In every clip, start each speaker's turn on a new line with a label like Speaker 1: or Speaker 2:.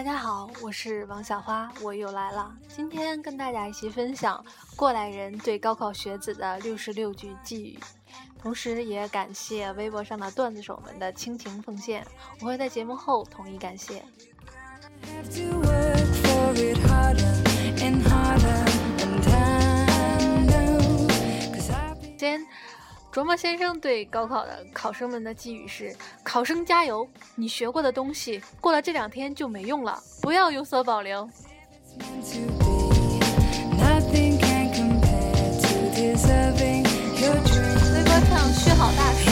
Speaker 1: 大家好，我是王小花，我又来了。今天跟大家一起分享过来人对高考学子的六十六句寄语，同时也感谢微博上的段子手们的倾情奉献。我会在节目后统一感谢。先。琢磨先生对高考的考生们的寄语是：考生加油！你学过的东西过了这两天就没用了，不要有所保留。微博上续好大学，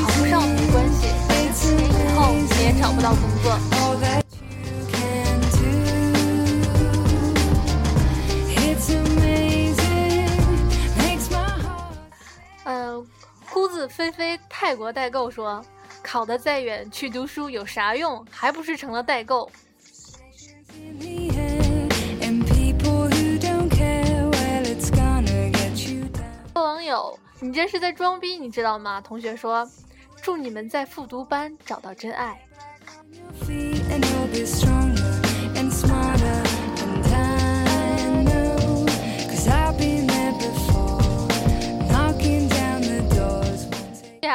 Speaker 1: 考不上没关系，以后你也找不到工作。泰国代购说：“考得再远，去读书有啥用？还不是成了代购。”网友：“你这是在装逼，你知道吗？”同学说：“祝你们在复读班找到真爱。”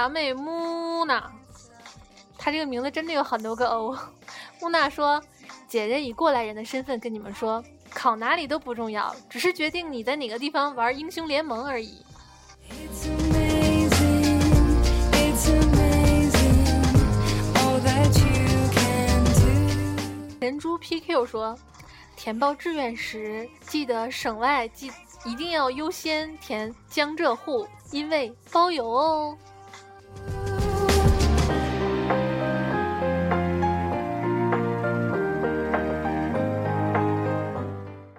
Speaker 1: 妹木娜，她这个名字真的有很多个 O。木娜说：“姐姐以过来人的身份跟你们说，考哪里都不重要，只是决定你在哪个地方玩英雄联盟而已。”人猪 PQ 说：“填报志愿时，记得省外记一定要优先填江浙沪，因为包邮哦。”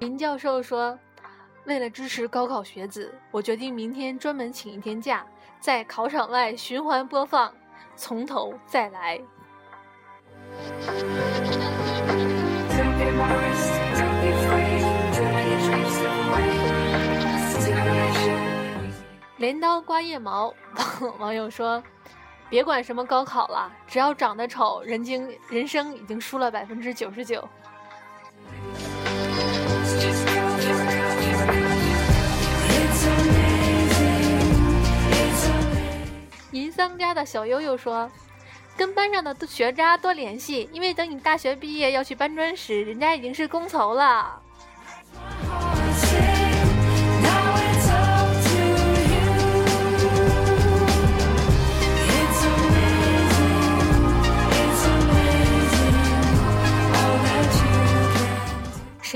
Speaker 1: 林教授说：“为了支持高考学子，我决定明天专门请一天假，在考场外循环播放《从头再来》。”镰刀刮腋毛，网友说：“别管什么高考了，只要长得丑，人经人生已经输了百分之九十九。”银桑家的小悠悠说：“跟班上的学渣多联系，因为等你大学毕业要去搬砖时，人家已经是工头了。”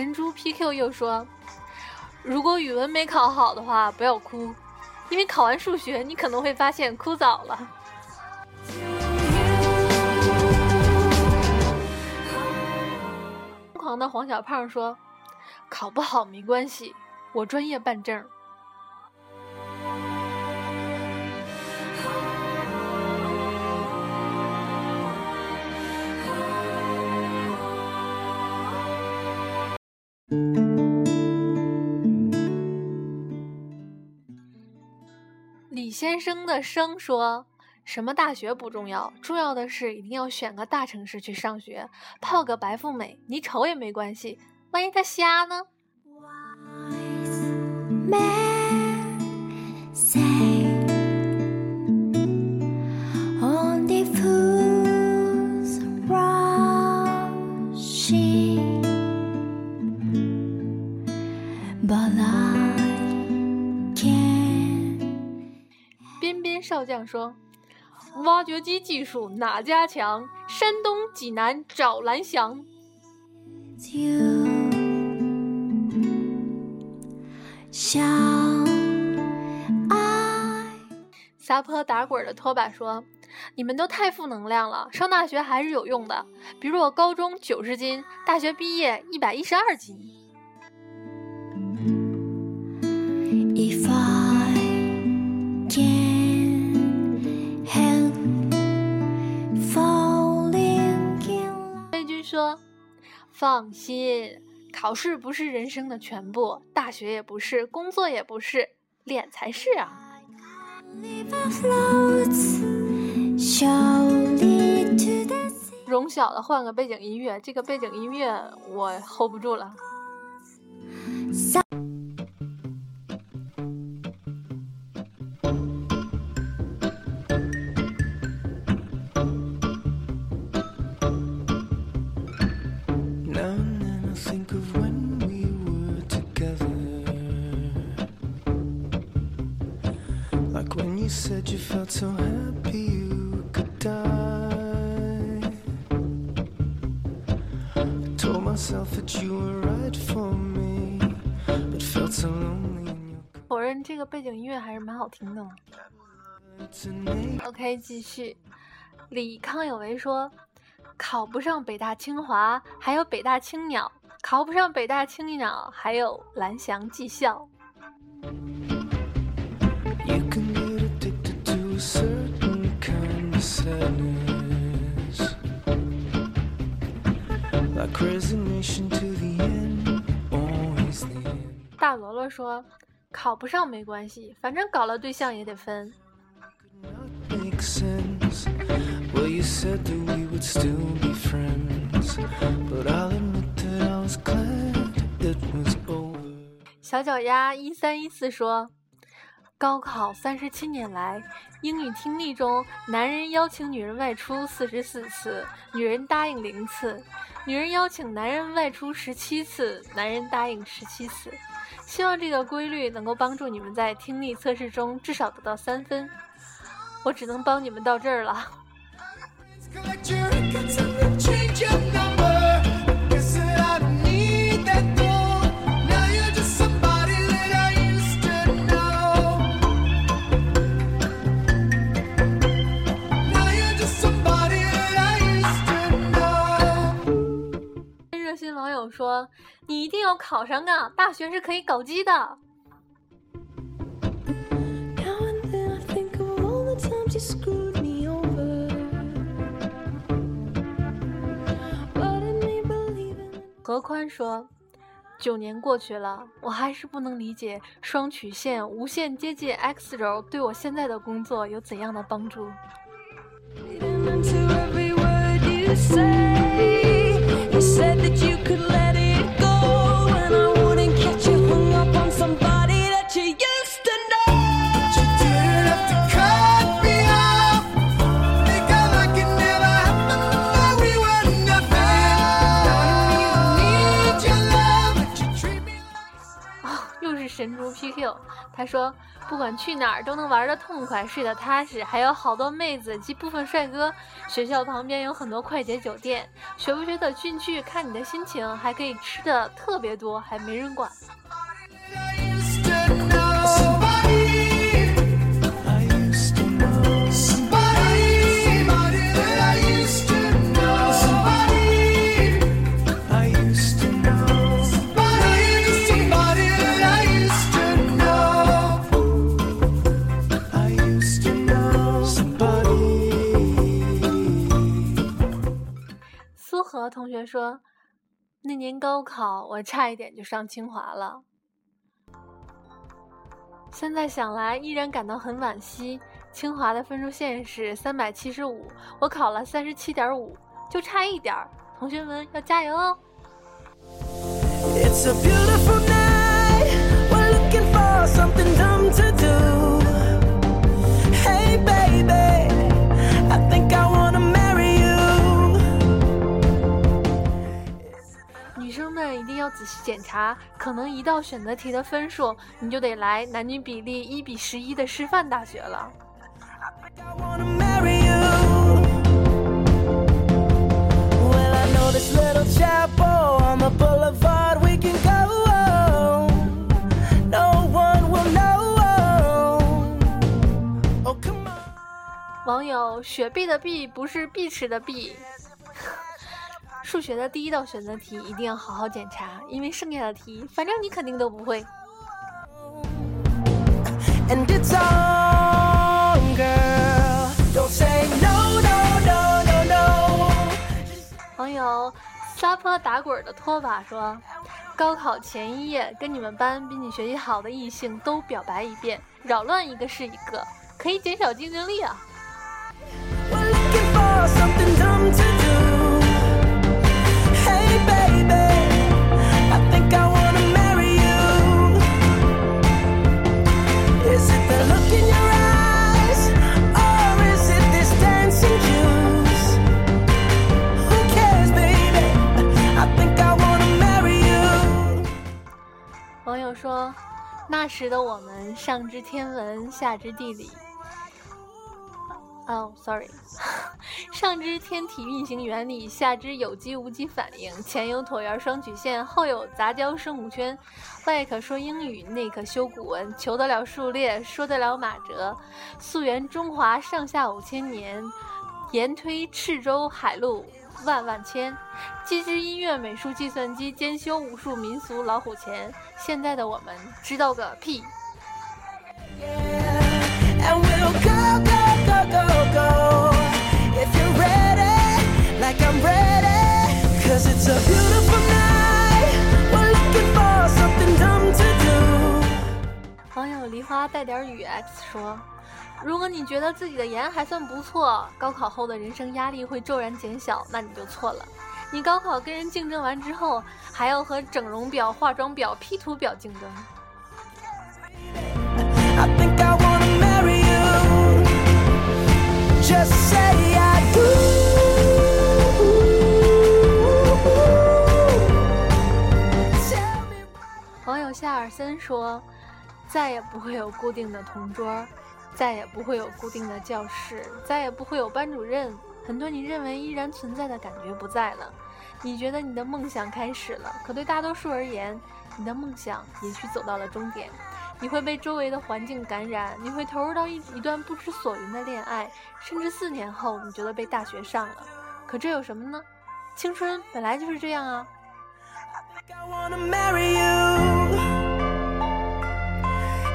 Speaker 1: 神猪 PQ 又说：“如果语文没考好的话，不要哭。”因为考完数学，你可能会发现哭早了。疯狂的黄小胖说：“考不好没关系，我专业办证。”李先生的生说：“什么大学不重要，重要的是一定要选个大城市去上学，泡个白富美，你丑也没关系，万一他瞎呢？”少将说：“挖掘机技术哪家强？山东济南找蓝翔。”撒泼打滚的拖把说：“你们都太负能量了，上大学还是有用的。比如我高中九十斤，大学毕业一百一十二斤。”说放心，考试不是人生的全部，大学也不是，工作也不是，脸才是啊！容小的换个背景音乐，这个背景音乐我 hold 不住了。
Speaker 2: Said you felt so happy you could die. I told myself that you were right for me but felt so lonely in your
Speaker 1: 否认这个背景音乐还是蛮好听的嘛。Ok 继续。李康有为说考不上北大清华还有北大青鸟考不上北大青鸟还有蓝翔技校。大罗罗说：“考不上没关系，反正搞了对象也得分。”小脚丫一三一四说。高考三十七年来，英语听力中，男人邀请女人外出四十四次，女人答应零次；女人邀请男人外出十七次，男人答应十七次。希望这个规律能够帮助你们在听力测试中至少得到三分。我只能帮你们到这儿了。你一定要考上啊！大学是可以搞基的。何宽说：“九年过去了，我还是不能理解双曲线无限接近 x 轴对我现在的工作有怎样的帮助。”神猪 PQ，他说不管去哪儿都能玩的痛快，睡得踏实，还有好多妹子及部分帅哥。学校旁边有很多快捷酒店，学不学得进去看你的心情，还可以吃的特别多，还没人管。说，那年高考我差一点就上清华了。现在想来依然感到很惋惜。清华的分数线是三百七十五，我考了三十七点五，就差一点儿。同学们要加油哦！it's a beautiful 仔细检查，可能一道选择题的分数，你就得来男女比例一比十一的师范大学了。网友雪碧的碧不是碧池的碧。数学的第一道选择题一定要好好检查，因为剩下的题，反正你肯定都不会。朋友撒泼打滚的拖把说：“高考前一夜，跟你们班比你学习好的异性都表白一遍，扰乱一个是一个，可以减少竞争力啊。”网友说那时的我们，上知天文，下知地理。哦，sorry，上知天体运行原理，下知有机无机反应，前有椭圆双曲线，后有杂交生物圈，外可说英语，内可修古文，求得了数列，说得了马哲，溯源中华上下五千年，沿推赤州海路万万千，机知音乐、美术、计算机，兼修武术、民俗、老虎钳。现在的我们知道个屁！网友梨花带点雨 X 说：“如果你觉得自己的颜还算不错，高考后的人生压力会骤然减小，那你就错了。你高考跟人竞争完之后，还要和整容表、化妆表、P 图表竞争。”网友夏尔森说：“再也不会有固定的同桌，再也不会有固定的教室，再也不会有班主任。很多你认为依然存在的感觉不在了。你觉得你的梦想开始了，可对大多数而言，你的梦想也许走到了终点。你会被周围的环境感染，你会投入到一一段不知所云的恋爱，甚至四年后你觉得被大学上了。可这有什么呢？青春本来就是这样啊。”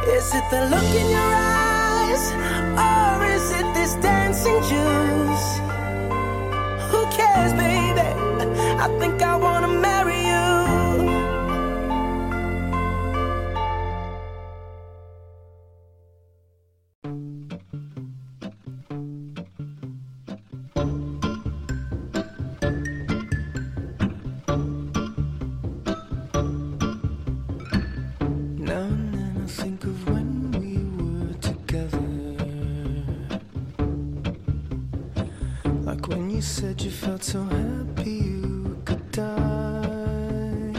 Speaker 1: I I think I wanna said you felt so happy you could die.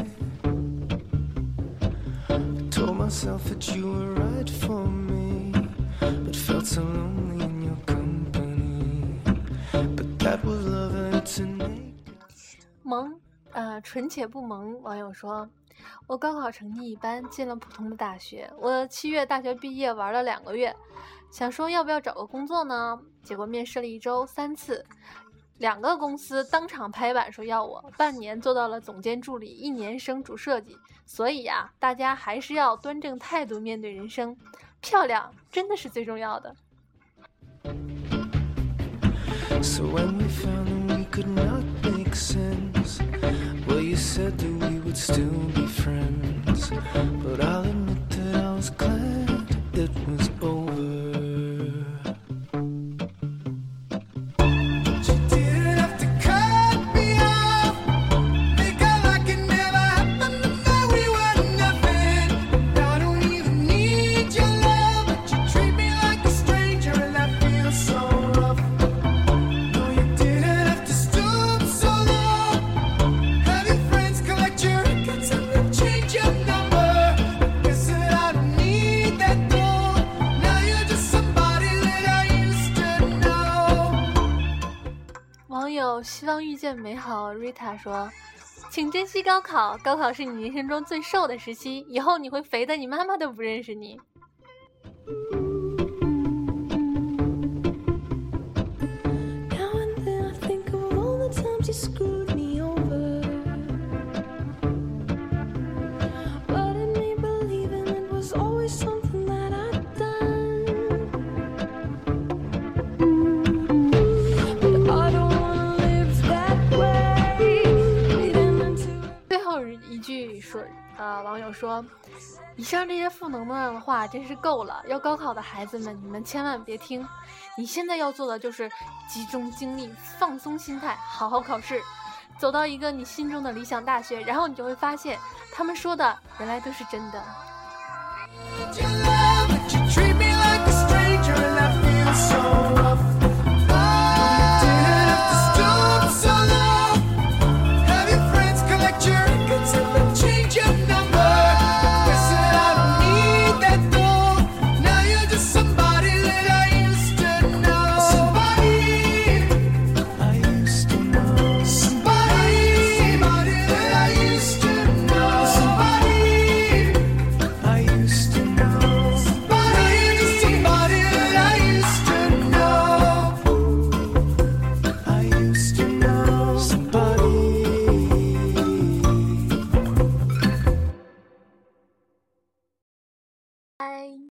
Speaker 1: I told myself that you were right for me, but felt so lonely in your company. But that was love and to make. 萌，呃，纯且不萌。网友说，我高考成绩一般，进了普通的大学。我七月大学毕业，玩了两个月，想说要不要找个工作呢？结果面试了一周三次，两个公司当场拍板说要我，半年做到了总监助理，一年升主设计。所以呀，大家还是要端正态度面对人生，漂亮真的是最重要的。希望遇见美好，Rita 说：“请珍惜高考，高考是你人生中最瘦的时期，以后你会肥的，你妈妈都不认识你。”呃，网友说，以上这些负能量的话真是够了。要高考的孩子们，你们千万别听。你现在要做的就是集中精力，放松心态，好好考试，走到一个你心中的理想大学，然后你就会发现，他们说的原来都是真的。